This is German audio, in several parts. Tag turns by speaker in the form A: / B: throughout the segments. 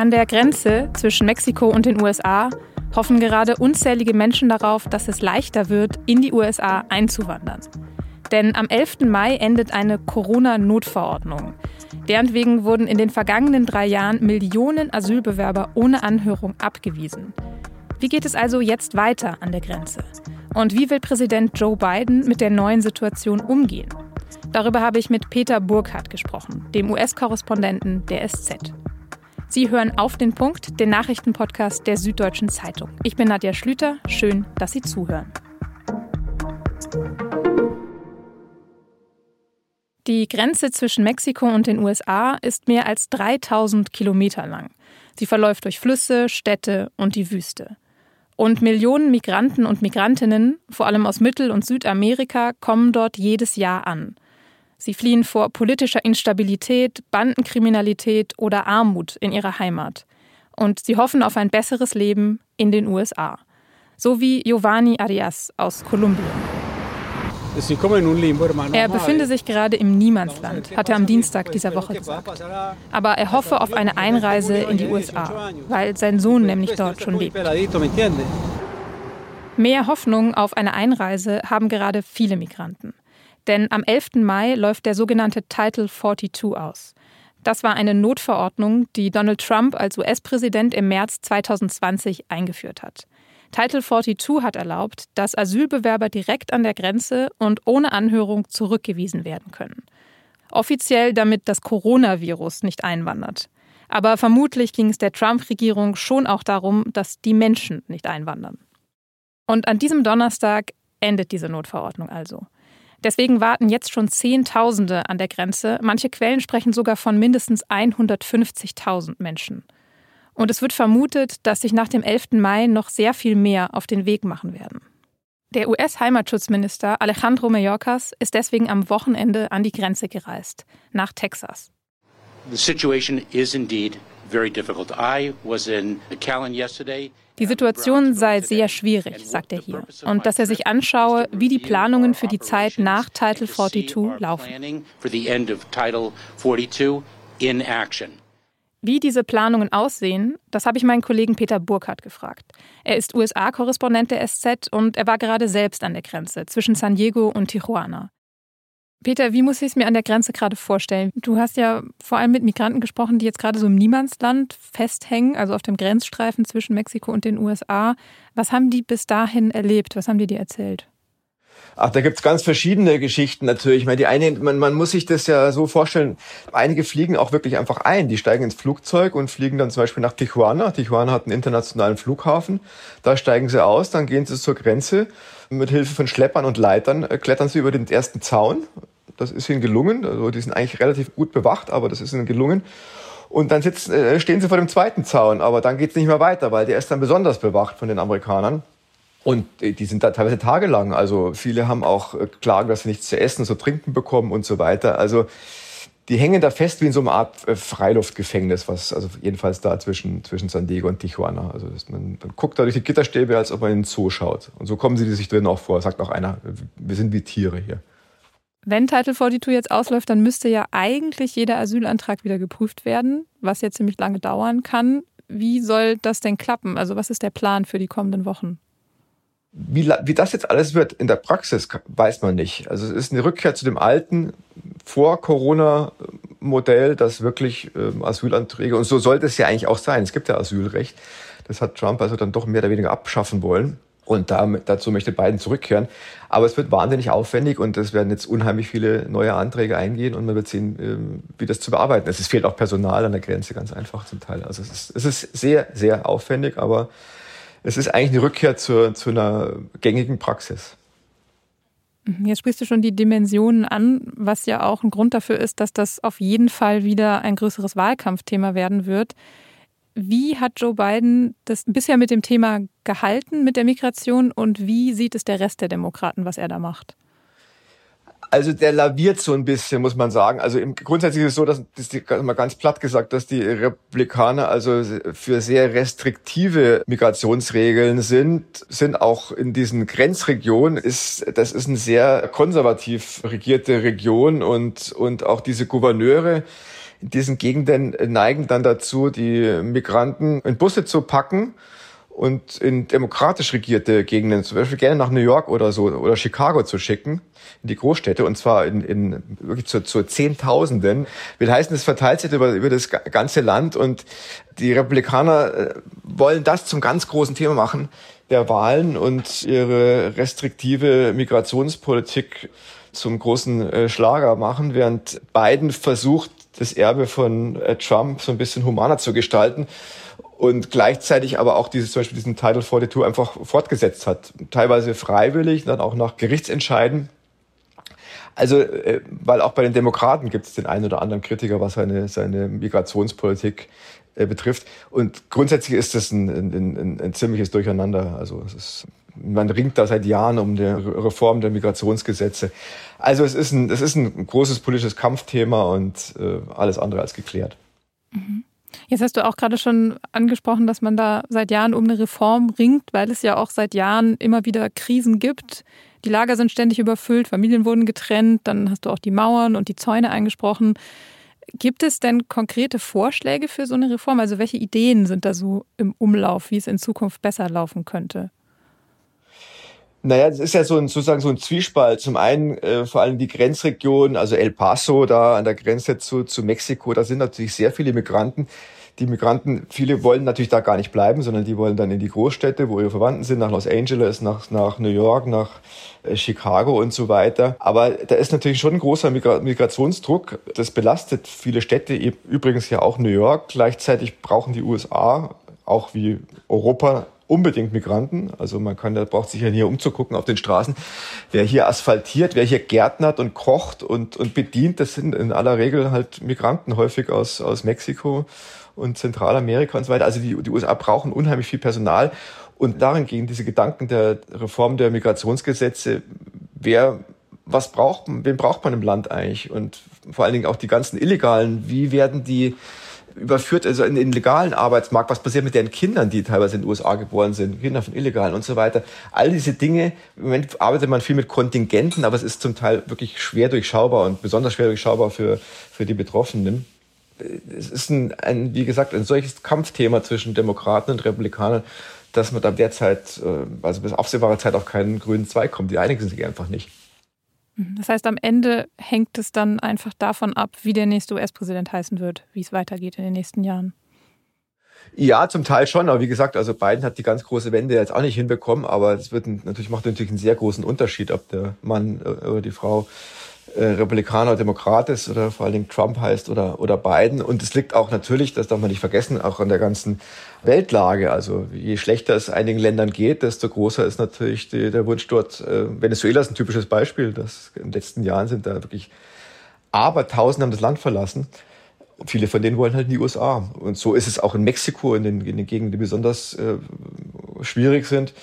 A: An der Grenze zwischen Mexiko und den USA hoffen gerade unzählige Menschen darauf, dass es leichter wird, in die USA einzuwandern. Denn am 11. Mai endet eine Corona-Notverordnung. Deren wegen wurden in den vergangenen drei Jahren Millionen Asylbewerber ohne Anhörung abgewiesen. Wie geht es also jetzt weiter an der Grenze? Und wie will Präsident Joe Biden mit der neuen Situation umgehen? Darüber habe ich mit Peter Burkhardt gesprochen, dem US-Korrespondenten der SZ. Sie hören auf den Punkt, den Nachrichtenpodcast der Süddeutschen Zeitung. Ich bin Nadja Schlüter. Schön, dass Sie zuhören. Die Grenze zwischen Mexiko und den USA ist mehr als 3000 Kilometer lang. Sie verläuft durch Flüsse, Städte und die Wüste. Und Millionen Migranten und Migrantinnen, vor allem aus Mittel- und Südamerika, kommen dort jedes Jahr an. Sie fliehen vor politischer Instabilität, Bandenkriminalität oder Armut in ihrer Heimat. Und sie hoffen auf ein besseres Leben in den USA. So wie Giovanni Arias aus Kolumbien. Er befinde sich gerade im Niemandsland, hat er am Dienstag dieser Woche gesagt. Aber er hoffe auf eine Einreise in die USA, weil sein Sohn nämlich dort schon lebt. Mehr Hoffnung auf eine Einreise haben gerade viele Migranten. Denn am 11. Mai läuft der sogenannte Title 42 aus. Das war eine Notverordnung, die Donald Trump als US-Präsident im März 2020 eingeführt hat. Title 42 hat erlaubt, dass Asylbewerber direkt an der Grenze und ohne Anhörung zurückgewiesen werden können. Offiziell damit das Coronavirus nicht einwandert. Aber vermutlich ging es der Trump-Regierung schon auch darum, dass die Menschen nicht einwandern. Und an diesem Donnerstag endet diese Notverordnung also. Deswegen warten jetzt schon Zehntausende an der Grenze. Manche Quellen sprechen sogar von mindestens 150.000 Menschen. Und es wird vermutet, dass sich nach dem 11. Mai noch sehr viel mehr auf den Weg machen werden. Der US-Heimatschutzminister Alejandro Mayorkas ist deswegen am Wochenende an die Grenze gereist, nach Texas. The situation is indeed very difficult. I was in Callan yesterday. Die Situation sei sehr schwierig, sagt er hier, und dass er sich anschaue, wie die Planungen für die Zeit nach Title 42 laufen. Wie diese Planungen aussehen, das habe ich meinen Kollegen Peter Burkhardt gefragt. Er ist USA-Korrespondent der SZ und er war gerade selbst an der Grenze zwischen San Diego und Tijuana. Peter, wie muss ich es mir an der Grenze gerade vorstellen? Du hast ja vor allem mit Migranten gesprochen, die jetzt gerade so im Niemandsland festhängen, also auf dem Grenzstreifen zwischen Mexiko und den USA. Was haben die bis dahin erlebt? Was haben die dir erzählt?
B: Ach, da gibt's ganz verschiedene Geschichten natürlich. Ich meine, die eine, man, man muss sich das ja so vorstellen, einige fliegen auch wirklich einfach ein. Die steigen ins Flugzeug und fliegen dann zum Beispiel nach Tijuana. Tijuana hat einen internationalen Flughafen. Da steigen sie aus, dann gehen sie zur Grenze. Mit Hilfe von Schleppern und Leitern äh, klettern sie über den ersten Zaun. Das ist ihnen gelungen. Also die sind eigentlich relativ gut bewacht, aber das ist ihnen gelungen. Und dann sitzen, äh, stehen sie vor dem zweiten Zaun, aber dann geht's nicht mehr weiter, weil der ist dann besonders bewacht von den Amerikanern. Und die sind da teilweise tagelang. Also viele haben auch äh, Klagen, dass sie nichts zu essen, zu trinken bekommen und so weiter. Also die hängen da fest wie in so einer Art äh, Freiluftgefängnis, was also jedenfalls da zwischen, zwischen San Diego und Tijuana. Also man, man guckt da durch die Gitterstäbe, als ob man in den Zoo schaut. Und so kommen sie sich drin auch vor, sagt auch einer, wir sind wie Tiere hier.
A: Wenn Title 42 jetzt ausläuft, dann müsste ja eigentlich jeder Asylantrag wieder geprüft werden, was jetzt ziemlich lange dauern kann. Wie soll das denn klappen? Also was ist der Plan für die kommenden Wochen?
B: Wie, wie das jetzt alles wird in der Praxis, weiß man nicht. Also es ist eine Rückkehr zu dem alten Vor-Corona-Modell, dass wirklich ähm, Asylanträge, und so sollte es ja eigentlich auch sein, es gibt ja Asylrecht, das hat Trump also dann doch mehr oder weniger abschaffen wollen. Und damit, dazu möchte Biden zurückkehren. Aber es wird wahnsinnig aufwendig und es werden jetzt unheimlich viele neue Anträge eingehen und man wird sehen, ähm, wie das zu bearbeiten ist. Es fehlt auch Personal an der Grenze ganz einfach zum Teil. Also es ist, es ist sehr, sehr aufwendig, aber es ist eigentlich eine Rückkehr zu, zu einer gängigen Praxis.
A: Mhm, jetzt sprichst du schon die Dimensionen an, was ja auch ein Grund dafür ist, dass das auf jeden Fall wieder ein größeres Wahlkampfthema werden wird. Wie hat Joe Biden das bisher mit dem Thema gehalten, mit der Migration, und wie sieht es der Rest der Demokraten, was er da macht?
B: Also der laviert so ein bisschen, muss man sagen. Also im, grundsätzlich ist es so, dass, das ist mal ganz platt gesagt, dass die Republikaner also für sehr restriktive Migrationsregeln sind, sind auch in diesen Grenzregionen ist, das ist eine sehr konservativ regierte Region und, und auch diese Gouverneure, in diesen Gegenden neigen dann dazu, die Migranten in Busse zu packen und in demokratisch regierte Gegenden, zum Beispiel gerne nach New York oder so oder Chicago zu schicken, in die Großstädte und zwar in, in wirklich zu, zu Zehntausenden. Will heißen, es verteilt sich über, über das ganze Land und die Republikaner äh, wollen das zum ganz großen Thema machen der Wahlen und ihre restriktive Migrationspolitik zum großen äh, Schlager machen, während Biden versucht, das Erbe von äh, Trump so ein bisschen humaner zu gestalten und gleichzeitig aber auch dieses, zum Beispiel diesen Title 42 einfach fortgesetzt hat. Teilweise freiwillig, dann auch nach Gerichtsentscheiden. Also, äh, weil auch bei den Demokraten gibt es den einen oder anderen Kritiker, was seine, seine Migrationspolitik äh, betrifft. Und grundsätzlich ist das ein, ein, ein, ein ziemliches Durcheinander. Also es ist, man ringt da seit Jahren um die Reform der Migrationsgesetze. Also es ist ein, es ist ein großes politisches Kampfthema und äh, alles andere als geklärt.
A: Mhm. Jetzt hast du auch gerade schon angesprochen, dass man da seit Jahren um eine Reform ringt, weil es ja auch seit Jahren immer wieder Krisen gibt. Die Lager sind ständig überfüllt, Familien wurden getrennt, dann hast du auch die Mauern und die Zäune eingesprochen. Gibt es denn konkrete Vorschläge für so eine Reform? Also welche Ideen sind da so im Umlauf, wie es in Zukunft besser laufen könnte?
B: Naja, es ist ja so ein, sozusagen so ein Zwiespalt. Zum einen äh, vor allem die Grenzregion, also El Paso da an der Grenze zu, zu Mexiko, da sind natürlich sehr viele Migranten. Die Migranten, viele wollen natürlich da gar nicht bleiben, sondern die wollen dann in die Großstädte, wo ihre Verwandten sind, nach Los Angeles, nach, nach New York, nach äh, Chicago und so weiter. Aber da ist natürlich schon ein großer Migra Migrationsdruck. Das belastet viele Städte, übrigens ja auch New York. Gleichzeitig brauchen die USA, auch wie Europa, unbedingt Migranten. Also man kann, da braucht sich ja hier umzugucken auf den Straßen. Wer hier asphaltiert, wer hier gärtnert und kocht und, und bedient, das sind in aller Regel halt Migranten, häufig aus, aus Mexiko und Zentralamerika und so weiter. Also die, die USA brauchen unheimlich viel Personal. Und darin gehen diese Gedanken der Reform der Migrationsgesetze. Wer, was braucht, wen braucht man im Land eigentlich? Und vor allen Dingen auch die ganzen Illegalen. Wie werden die überführt, also in den legalen Arbeitsmarkt, was passiert mit den Kindern, die teilweise in den USA geboren sind, Kinder von Illegalen und so weiter. All diese Dinge, im Moment arbeitet man viel mit Kontingenten, aber es ist zum Teil wirklich schwer durchschaubar und besonders schwer durchschaubar für, für die Betroffenen. Es ist ein, ein, wie gesagt, ein solches Kampfthema zwischen Demokraten und Republikanern, dass man da derzeit, äh, also bis absehbare Zeit auf keinen grünen Zweig kommt. Die einigen sich einfach nicht.
A: Mhm. Das heißt, am Ende hängt es dann einfach davon ab, wie der nächste US-Präsident heißen wird, wie es weitergeht in den nächsten Jahren.
B: Ja, zum Teil schon, aber wie gesagt, also Biden hat die ganz große Wende jetzt auch nicht hinbekommen, aber es wird natürlich macht natürlich einen sehr großen Unterschied, ob der Mann äh, oder die Frau äh, Republikaner, Demokrat ist oder vor allen Dingen Trump heißt oder, oder Biden. Und es liegt auch natürlich, das darf man nicht vergessen, auch an der ganzen Weltlage. Also je schlechter es einigen Ländern geht, desto größer ist natürlich die, der Wunsch dort. Äh, Venezuela ist ein typisches Beispiel. Das in den letzten Jahren sind da wirklich Abertausende haben das Land verlassen. Und viele von denen wollen halt in die USA. Und so ist es auch in Mexiko, in den, in den Gegenden, die besonders äh, schwierig sind.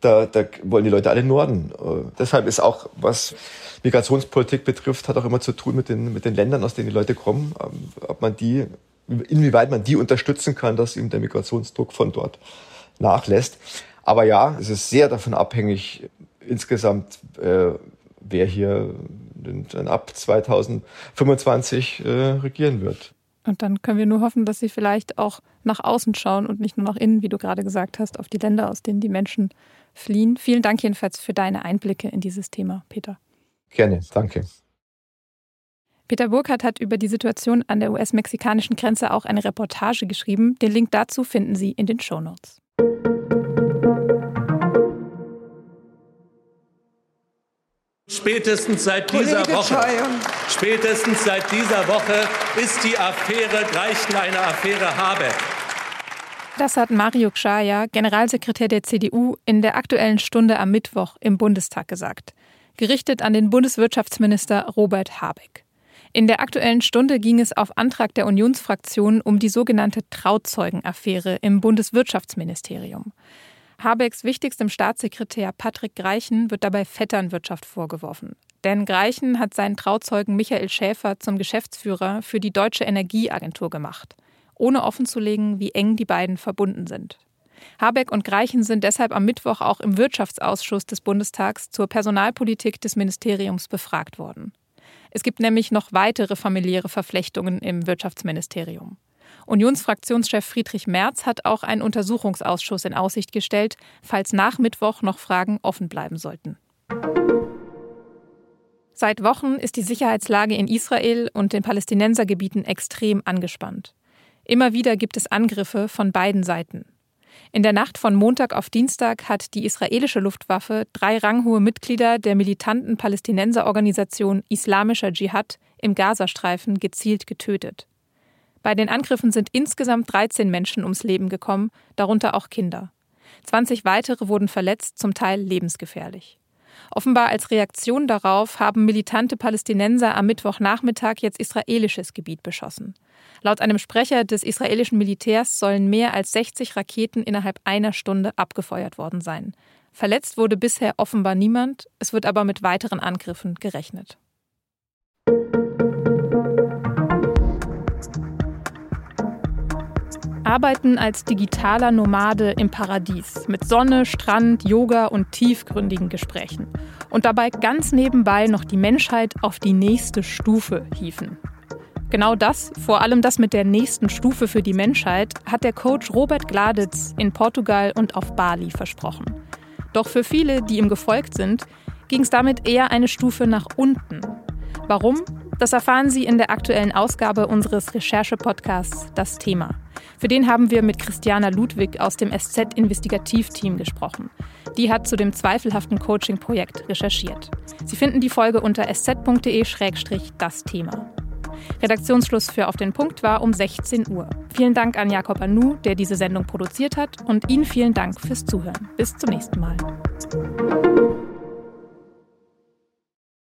B: Da, da wollen die Leute alle Norden. Äh, deshalb ist auch, was Migrationspolitik betrifft, hat auch immer zu tun mit den, mit den Ländern, aus denen die Leute kommen, ähm, ob man die, inwieweit man die unterstützen kann, dass eben der Migrationsdruck von dort nachlässt. Aber ja, es ist sehr davon abhängig, insgesamt, äh, wer hier dann ab 2025 äh, regieren wird.
A: Und dann können wir nur hoffen, dass sie vielleicht auch nach außen schauen und nicht nur nach innen, wie du gerade gesagt hast, auf die Länder, aus denen die Menschen fliehen. Vielen Dank jedenfalls für deine Einblicke in dieses Thema, Peter.
B: Gerne, danke.
A: Peter Burkhardt hat über die Situation an der US-mexikanischen Grenze auch eine Reportage geschrieben. Den Link dazu finden Sie in den Show Notes.
C: Spätestens seit dieser Woche, spätestens seit dieser Woche ist die Affäre Greichen eine Affäre Habeck.
A: Das hat Mario Gschaya, Generalsekretär der CDU, in der aktuellen Stunde am Mittwoch im Bundestag gesagt gerichtet an den Bundeswirtschaftsminister Robert Habeck. In der aktuellen Stunde ging es auf Antrag der Unionsfraktion um die sogenannte Trauzeugenaffäre im Bundeswirtschaftsministerium. Habecks wichtigstem Staatssekretär Patrick Greichen wird dabei Vetternwirtschaft vorgeworfen. Denn Greichen hat seinen Trauzeugen Michael Schäfer zum Geschäftsführer für die Deutsche Energieagentur gemacht, ohne offenzulegen, wie eng die beiden verbunden sind. Habeck und Greichen sind deshalb am Mittwoch auch im Wirtschaftsausschuss des Bundestags zur Personalpolitik des Ministeriums befragt worden. Es gibt nämlich noch weitere familiäre Verflechtungen im Wirtschaftsministerium. Unionsfraktionschef Friedrich Merz hat auch einen Untersuchungsausschuss in Aussicht gestellt, falls nach Mittwoch noch Fragen offen bleiben sollten. Seit Wochen ist die Sicherheitslage in Israel und den Palästinensergebieten extrem angespannt. Immer wieder gibt es Angriffe von beiden Seiten. In der Nacht von Montag auf Dienstag hat die israelische Luftwaffe drei ranghohe Mitglieder der militanten Palästinenserorganisation Islamischer Dschihad im Gazastreifen gezielt getötet. Bei den Angriffen sind insgesamt 13 Menschen ums Leben gekommen, darunter auch Kinder. 20 weitere wurden verletzt, zum Teil lebensgefährlich. Offenbar als Reaktion darauf haben militante Palästinenser am Mittwochnachmittag jetzt israelisches Gebiet beschossen. Laut einem Sprecher des israelischen Militärs sollen mehr als 60 Raketen innerhalb einer Stunde abgefeuert worden sein. Verletzt wurde bisher offenbar niemand, es wird aber mit weiteren Angriffen gerechnet. Arbeiten als digitaler Nomade im Paradies mit Sonne, Strand, Yoga und tiefgründigen Gesprächen. Und dabei ganz nebenbei noch die Menschheit auf die nächste Stufe hieven. Genau das, vor allem das mit der nächsten Stufe für die Menschheit, hat der Coach Robert Gladitz in Portugal und auf Bali versprochen. Doch für viele, die ihm gefolgt sind, ging es damit eher eine Stufe nach unten. Warum? Das erfahren Sie in der aktuellen Ausgabe unseres Recherche-Podcasts Das Thema. Für den haben wir mit Christiana Ludwig aus dem SZ-Investigativteam gesprochen. Die hat zu dem zweifelhaften Coaching-Projekt recherchiert. Sie finden die Folge unter sz.de-das Thema. Redaktionsschluss für Auf den Punkt war um 16 Uhr. Vielen Dank an Jakob Anu, der diese Sendung produziert hat, und Ihnen vielen Dank fürs Zuhören. Bis zum nächsten Mal.